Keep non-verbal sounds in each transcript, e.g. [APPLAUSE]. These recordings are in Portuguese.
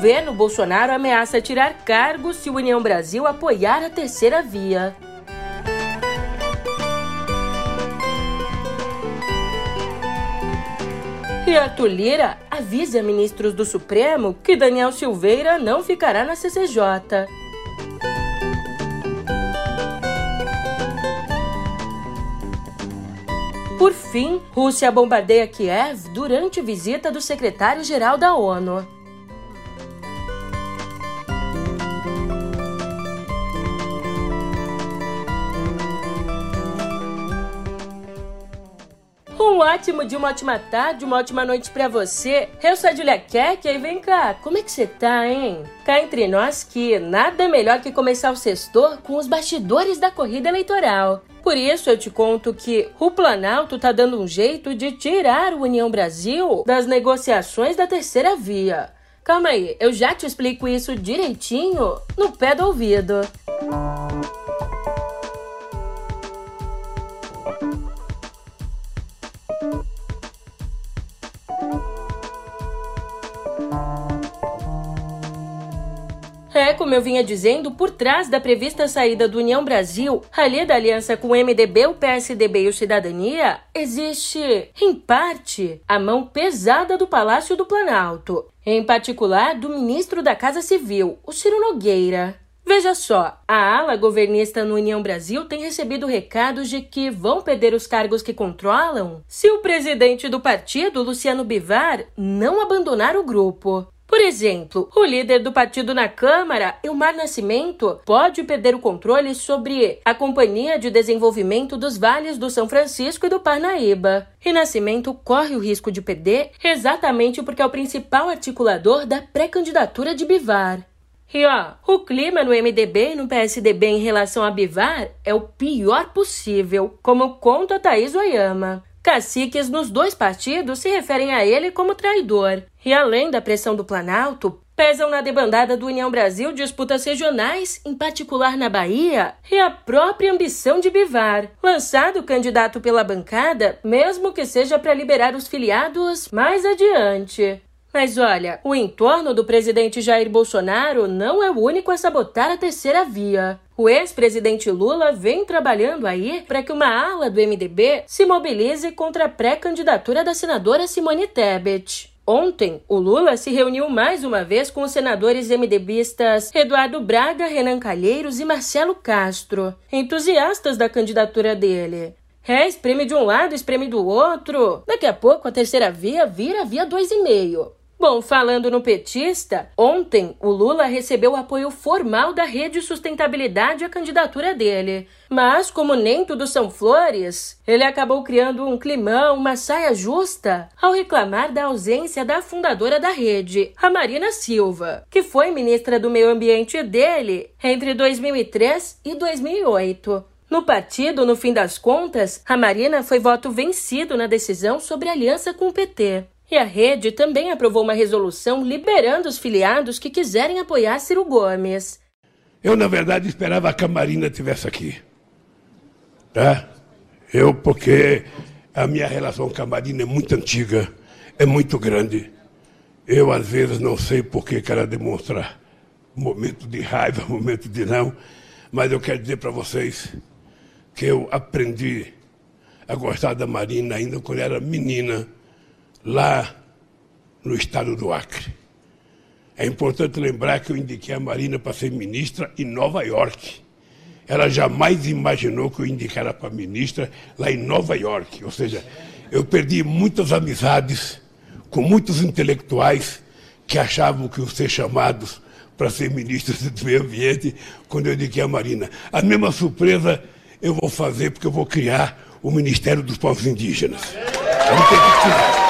Governo Bolsonaro ameaça tirar cargos se União Brasil apoiar a terceira via. E Arthur Lira avisa ministros do Supremo que Daniel Silveira não ficará na CCJ. Por fim, Rússia bombardeia Kiev durante visita do secretário-geral da ONU. Ótimo dia, uma ótima tarde, uma ótima noite para você. Eu sou a Julia Keck e vem cá, como é que você tá, hein? Cá entre nós que nada melhor que começar o sextor com os bastidores da corrida eleitoral. Por isso eu te conto que o Planalto tá dando um jeito de tirar o União Brasil das negociações da terceira via. Calma aí, eu já te explico isso direitinho no pé do ouvido. É, como eu vinha dizendo, por trás da prevista saída do União Brasil, ali da aliança com o MDB, o PSDB e o Cidadania, existe, em parte, a mão pesada do Palácio do Planalto, em particular do ministro da Casa Civil, o Ciro Nogueira. Veja só, a ala governista no União Brasil tem recebido recados de que vão perder os cargos que controlam se o presidente do partido, Luciano Bivar, não abandonar o grupo. Por exemplo, o líder do partido na Câmara, Ilmar Nascimento, pode perder o controle sobre a Companhia de Desenvolvimento dos Vales do São Francisco e do Parnaíba. E Nascimento corre o risco de perder exatamente porque é o principal articulador da pré-candidatura de Bivar. E ó, o clima no MDB e no PSDB em relação a Bivar é o pior possível, como conta Thaís Oyama. Caciques nos dois partidos se referem a ele como traidor. E além da pressão do Planalto, pesam na debandada do União Brasil disputas regionais, em particular na Bahia, e a própria ambição de Bivar, lançado candidato pela bancada, mesmo que seja para liberar os filiados mais adiante. Mas olha, o entorno do presidente Jair Bolsonaro não é o único a sabotar a terceira via. O ex-presidente Lula vem trabalhando aí para que uma ala do MDB se mobilize contra a pré-candidatura da senadora Simone Tebet. Ontem, o Lula se reuniu mais uma vez com os senadores MDBistas Eduardo Braga, Renan Calheiros e Marcelo Castro, entusiastas da candidatura dele. É, espreme de um lado, espreme do outro. Daqui a pouco a terceira via vira via dois e meio. Bom, falando no petista, ontem o Lula recebeu apoio formal da Rede Sustentabilidade à candidatura dele. Mas, como nem tudo são flores, ele acabou criando um climão, uma saia justa, ao reclamar da ausência da fundadora da rede, a Marina Silva, que foi ministra do Meio Ambiente dele entre 2003 e 2008. No partido, no fim das contas, a Marina foi voto vencido na decisão sobre aliança com o PT. E a rede também aprovou uma resolução liberando os filiados que quiserem apoiar Ciro Gomes. Eu, na verdade, esperava que a Marina estivesse aqui. Tá? Eu, porque a minha relação com a Marina é muito antiga, é muito grande. Eu, às vezes, não sei por que ela demonstra momento de raiva, [LAUGHS] momento de não, mas eu quero dizer para vocês que eu aprendi a gostar da Marina ainda quando era menina lá no estado do Acre. É importante lembrar que eu indiquei a Marina para ser ministra em Nova York. Ela jamais imaginou que eu indicara para ministra lá em Nova York. Ou seja, eu perdi muitas amizades com muitos intelectuais que achavam que iam ser chamados para ser ministros do meio ambiente quando eu indiquei a Marina. A mesma surpresa eu vou fazer porque eu vou criar o Ministério dos Povos Indígenas. Vamos ter que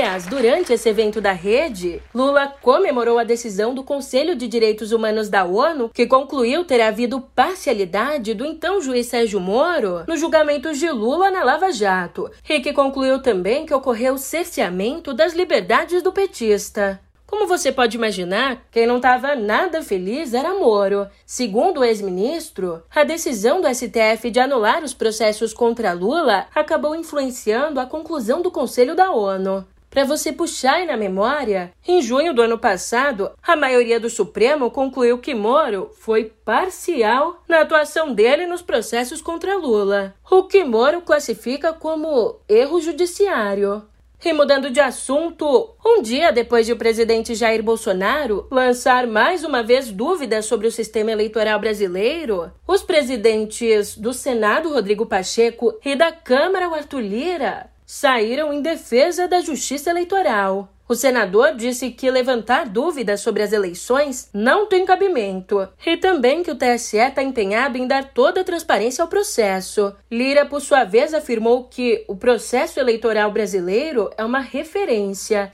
Aliás, durante esse evento da rede, Lula comemorou a decisão do Conselho de Direitos Humanos da ONU, que concluiu ter havido parcialidade do então juiz Sérgio Moro no julgamento de Lula na Lava Jato, e que concluiu também que ocorreu cerceamento das liberdades do petista. Como você pode imaginar, quem não estava nada feliz era Moro. Segundo o ex-ministro, a decisão do STF de anular os processos contra Lula acabou influenciando a conclusão do Conselho da ONU. Para você puxar aí na memória, em junho do ano passado, a maioria do Supremo concluiu que Moro foi parcial na atuação dele nos processos contra Lula, o que Moro classifica como erro judiciário. E mudando de assunto, um dia depois de o presidente Jair Bolsonaro lançar mais uma vez dúvidas sobre o sistema eleitoral brasileiro, os presidentes do Senado, Rodrigo Pacheco, e da Câmara, Arthur Lira, saíram em defesa da justiça eleitoral. O senador disse que levantar dúvidas sobre as eleições não tem cabimento e também que o TSE está empenhado em dar toda a transparência ao processo. Lira, por sua vez, afirmou que o processo eleitoral brasileiro é uma referência.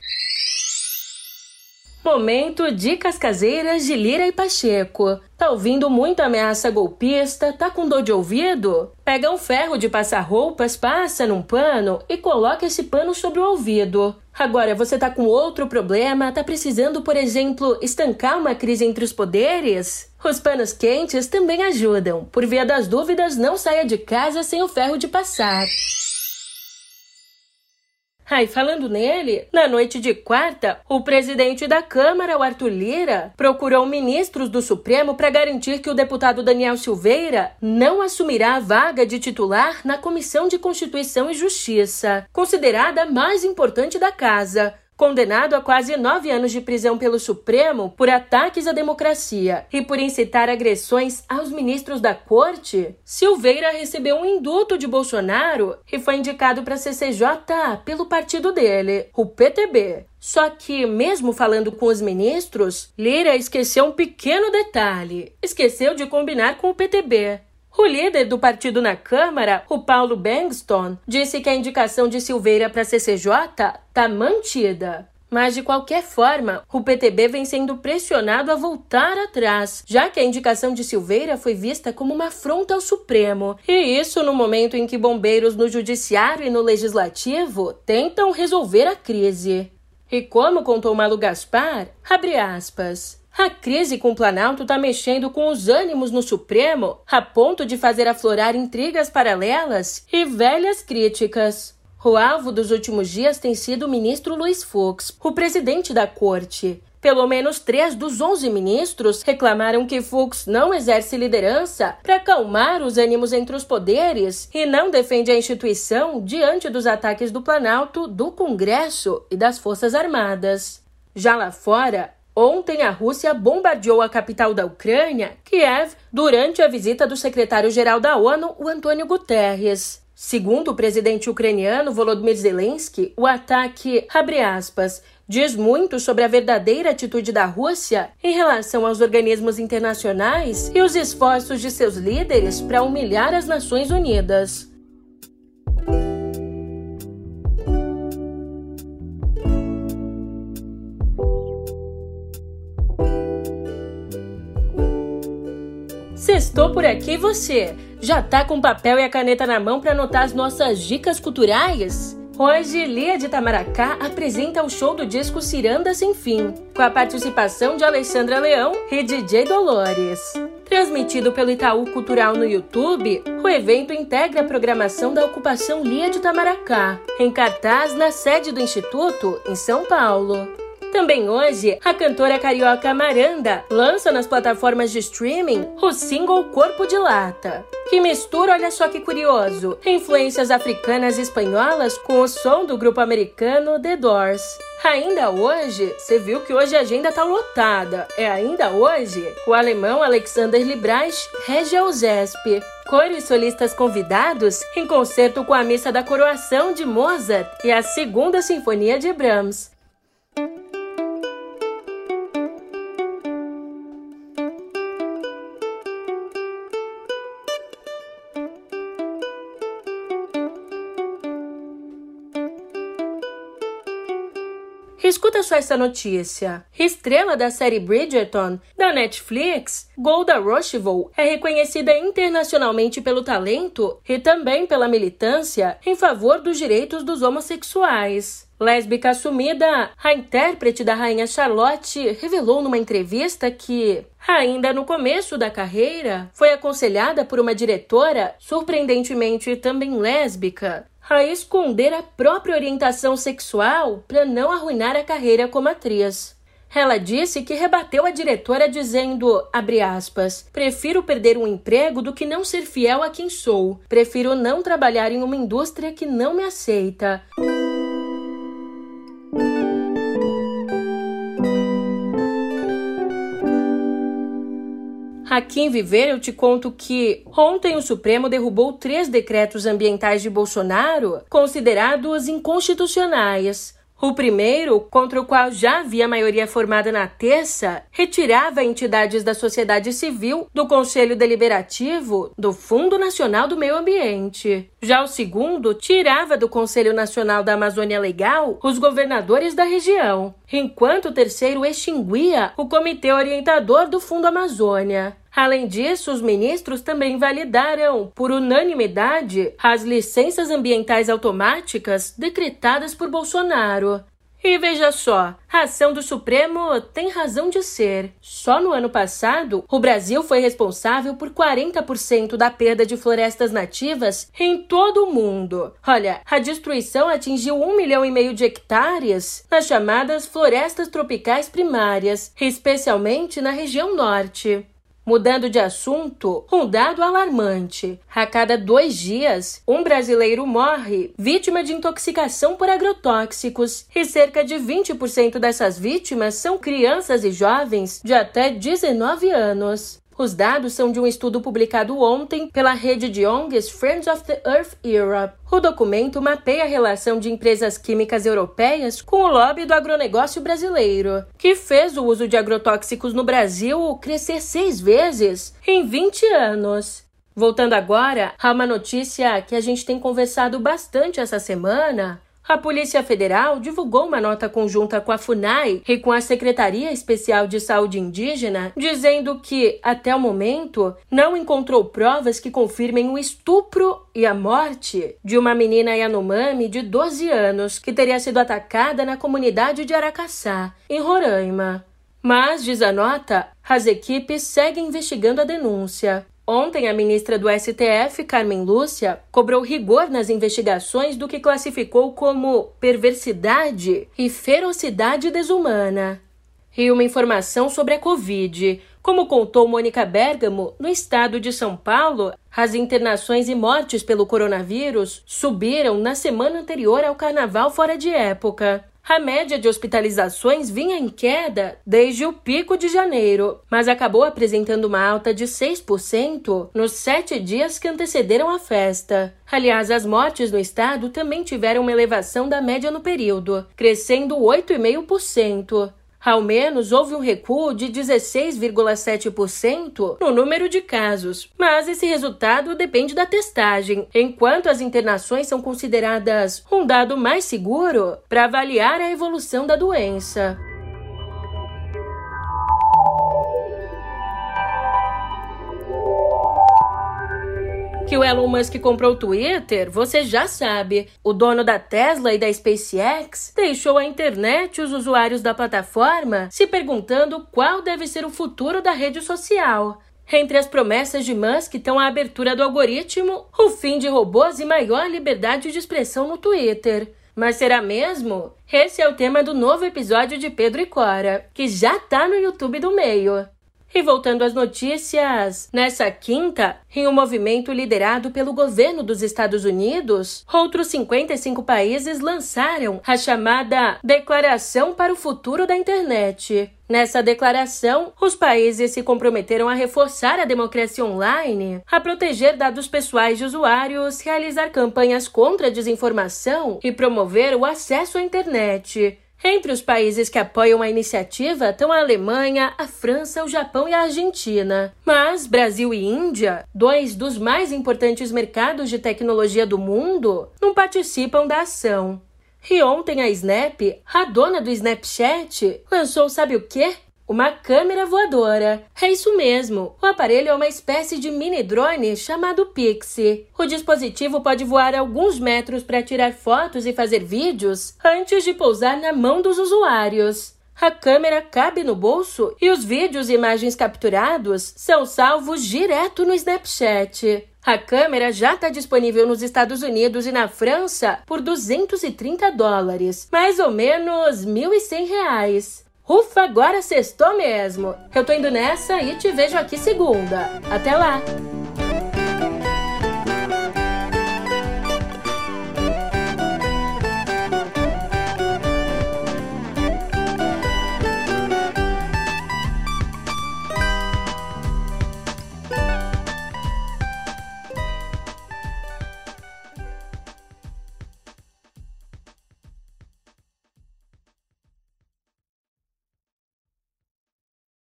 Momento Dicas Caseiras de Lira e Pacheco. Tá ouvindo muita ameaça golpista? Tá com dor de ouvido? Pega um ferro de passar roupas, passa num pano e coloca esse pano sobre o ouvido. Agora, você tá com outro problema? Tá precisando, por exemplo, estancar uma crise entre os poderes? Os panos quentes também ajudam. Por via das dúvidas, não saia de casa sem o ferro de passar. Aí, falando nele, na noite de quarta, o presidente da Câmara, o Arthur Lira, procurou ministros do Supremo para garantir que o deputado Daniel Silveira não assumirá a vaga de titular na Comissão de Constituição e Justiça, considerada a mais importante da casa, Condenado a quase nove anos de prisão pelo Supremo por ataques à democracia e por incitar agressões aos ministros da corte, Silveira recebeu um indulto de Bolsonaro e foi indicado para a CCJ pelo partido dele, o PTB. Só que, mesmo falando com os ministros, Lira esqueceu um pequeno detalhe: esqueceu de combinar com o PTB. O líder do partido na Câmara, o Paulo Bangston, disse que a indicação de Silveira para CCJ está mantida. Mas, de qualquer forma, o PTB vem sendo pressionado a voltar atrás, já que a indicação de Silveira foi vista como uma afronta ao Supremo. E isso no momento em que bombeiros no Judiciário e no Legislativo tentam resolver a crise. E como contou Malu Gaspar, abre aspas. A crise com o Planalto está mexendo com os ânimos no Supremo a ponto de fazer aflorar intrigas paralelas e velhas críticas. O alvo dos últimos dias tem sido o ministro Luiz Fux, o presidente da corte. Pelo menos três dos onze ministros reclamaram que Fux não exerce liderança para acalmar os ânimos entre os poderes e não defende a instituição diante dos ataques do Planalto, do Congresso e das Forças Armadas. Já lá fora, Ontem, a Rússia bombardeou a capital da Ucrânia, Kiev, durante a visita do secretário-geral da ONU, o Antônio Guterres. Segundo o presidente ucraniano Volodymyr Zelensky, o ataque, abre aspas, diz muito sobre a verdadeira atitude da Rússia em relação aos organismos internacionais e os esforços de seus líderes para humilhar as Nações Unidas. Sextou por aqui você? Já tá com papel e a caneta na mão para anotar as nossas dicas culturais? Hoje, Lia de Tamaracá apresenta o show do disco Ciranda Sem Fim, com a participação de Alexandra Leão e DJ Dolores. Transmitido pelo Itaú Cultural no YouTube, o evento integra a programação da ocupação Lia de Tamaracá, em cartaz na sede do Instituto, em São Paulo. Também hoje, a cantora carioca Maranda lança nas plataformas de streaming o single Corpo de Lata, que mistura, olha só que curioso, influências africanas e espanholas com o som do grupo americano The Doors. Ainda hoje, você viu que hoje a agenda tá lotada. É ainda hoje, o alemão Alexander Librecht rege a USESP. Coro e solistas convidados em concerto com a Missa da Coroação de Mozart e a Segunda Sinfonia de Brahms. Escuta só essa notícia. Estrela da série Bridgerton, da Netflix, Golda Roshivol é reconhecida internacionalmente pelo talento e também pela militância em favor dos direitos dos homossexuais. Lésbica assumida, a intérprete da rainha Charlotte revelou numa entrevista que, ainda no começo da carreira, foi aconselhada por uma diretora, surpreendentemente também lésbica, a esconder a própria orientação sexual para não arruinar a carreira como atriz. Ela disse que rebateu a diretora dizendo, aspas, prefiro perder um emprego do que não ser fiel a quem sou. Prefiro não trabalhar em uma indústria que não me aceita. Aqui em Viver eu te conto que ontem o Supremo derrubou três decretos ambientais de Bolsonaro considerados inconstitucionais. O primeiro, contra o qual já havia maioria formada na terça, retirava entidades da sociedade civil do Conselho Deliberativo do Fundo Nacional do Meio Ambiente. Já o segundo, tirava do Conselho Nacional da Amazônia Legal os governadores da região, enquanto o terceiro extinguia o Comitê Orientador do Fundo Amazônia. Além disso, os ministros também validaram, por unanimidade, as licenças ambientais automáticas decretadas por Bolsonaro. E veja só, a ação do Supremo tem razão de ser. Só no ano passado, o Brasil foi responsável por 40% da perda de florestas nativas em todo o mundo. Olha, a destruição atingiu um milhão e meio de hectares nas chamadas florestas tropicais primárias, especialmente na região norte. Mudando de assunto, um dado alarmante. A cada dois dias, um brasileiro morre vítima de intoxicação por agrotóxicos e cerca de 20% dessas vítimas são crianças e jovens de até 19 anos. Os dados são de um estudo publicado ontem pela rede de ONGs Friends of the Earth Europe. O documento mapeia a relação de empresas químicas europeias com o lobby do agronegócio brasileiro, que fez o uso de agrotóxicos no Brasil crescer seis vezes em 20 anos. Voltando agora a uma notícia que a gente tem conversado bastante essa semana, a Polícia Federal divulgou uma nota conjunta com a FUNAI e com a Secretaria Especial de Saúde Indígena, dizendo que, até o momento, não encontrou provas que confirmem o estupro e a morte de uma menina Yanomami de 12 anos que teria sido atacada na comunidade de Aracaçá, em Roraima. Mas, diz a nota, as equipes seguem investigando a denúncia. Ontem, a ministra do STF, Carmen Lúcia, cobrou rigor nas investigações do que classificou como perversidade e ferocidade desumana. E uma informação sobre a Covid. Como contou Mônica Bergamo, no estado de São Paulo, as internações e mortes pelo coronavírus subiram na semana anterior ao carnaval fora de época. A média de hospitalizações vinha em queda desde o pico de janeiro, mas acabou apresentando uma alta de 6% nos sete dias que antecederam a festa. Aliás, as mortes no estado também tiveram uma elevação da média no período, crescendo 8,5%. Ao menos houve um recuo de 16,7% no número de casos, mas esse resultado depende da testagem, enquanto as internações são consideradas um dado mais seguro para avaliar a evolução da doença. Que o Elon Musk comprou o Twitter, você já sabe. O dono da Tesla e da SpaceX deixou a internet e os usuários da plataforma se perguntando qual deve ser o futuro da rede social. Entre as promessas de Musk estão a abertura do algoritmo, o fim de robôs e maior liberdade de expressão no Twitter. Mas será mesmo? Esse é o tema do novo episódio de Pedro e Cora, que já tá no YouTube do meio. E voltando às notícias, nessa quinta, em um movimento liderado pelo governo dos Estados Unidos, outros 55 países lançaram a chamada Declaração para o Futuro da Internet. Nessa declaração, os países se comprometeram a reforçar a democracia online, a proteger dados pessoais de usuários, realizar campanhas contra a desinformação e promover o acesso à internet. Entre os países que apoiam a iniciativa estão a Alemanha, a França, o Japão e a Argentina. Mas Brasil e Índia, dois dos mais importantes mercados de tecnologia do mundo, não participam da ação. E ontem a Snap, a dona do Snapchat, lançou sabe o quê? Uma câmera voadora. É isso mesmo. O aparelho é uma espécie de mini drone chamado Pixie. O dispositivo pode voar alguns metros para tirar fotos e fazer vídeos antes de pousar na mão dos usuários. A câmera cabe no bolso e os vídeos e imagens capturados são salvos direto no Snapchat. A câmera já está disponível nos Estados Unidos e na França por 230 dólares, mais ou menos 1.100 reais. Ufa, agora sextou mesmo. Eu tô indo nessa e te vejo aqui segunda. Até lá!